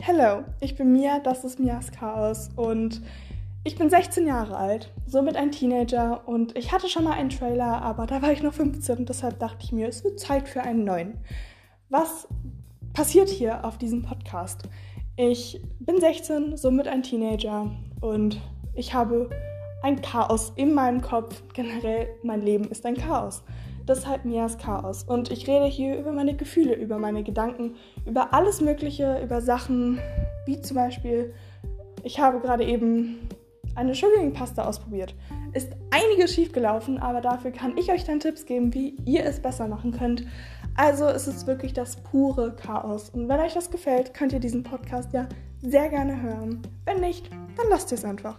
Hello, ich bin Mia, das ist Mias Chaos und ich bin 16 Jahre alt, somit ein Teenager und ich hatte schon mal einen Trailer, aber da war ich noch 15 und deshalb dachte ich mir, es wird Zeit für einen neuen. Was passiert hier auf diesem Podcast? Ich bin 16, somit ein Teenager und ich habe ein Chaos in meinem Kopf. Generell, mein Leben ist ein Chaos. Deshalb Mias Chaos. Und ich rede hier über meine Gefühle, über meine Gedanken, über alles Mögliche, über Sachen wie zum Beispiel, ich habe gerade eben eine Sugaring-Pasta ausprobiert. Ist einiges schiefgelaufen, aber dafür kann ich euch dann Tipps geben, wie ihr es besser machen könnt. Also es ist wirklich das pure Chaos. Und wenn euch das gefällt, könnt ihr diesen Podcast ja sehr gerne hören. Wenn nicht, dann lasst ihr es einfach.